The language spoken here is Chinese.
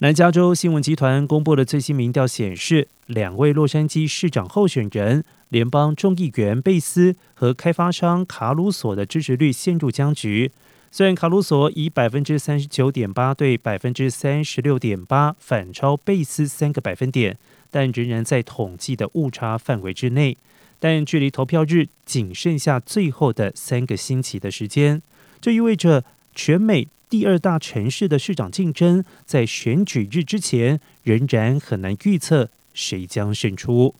南加州新闻集团公布的最新民调显示，两位洛杉矶市长候选人联邦众议员贝斯和开发商卡鲁索的支持率陷入僵局。虽然卡鲁索以百分之三十九点八对百分之三十六点八反超贝斯三个百分点，但仍然在统计的误差范围之内。但距离投票日仅剩下最后的三个星期的时间，这意味着全美。第二大城市的市长竞争，在选举日之前仍然很难预测谁将胜出。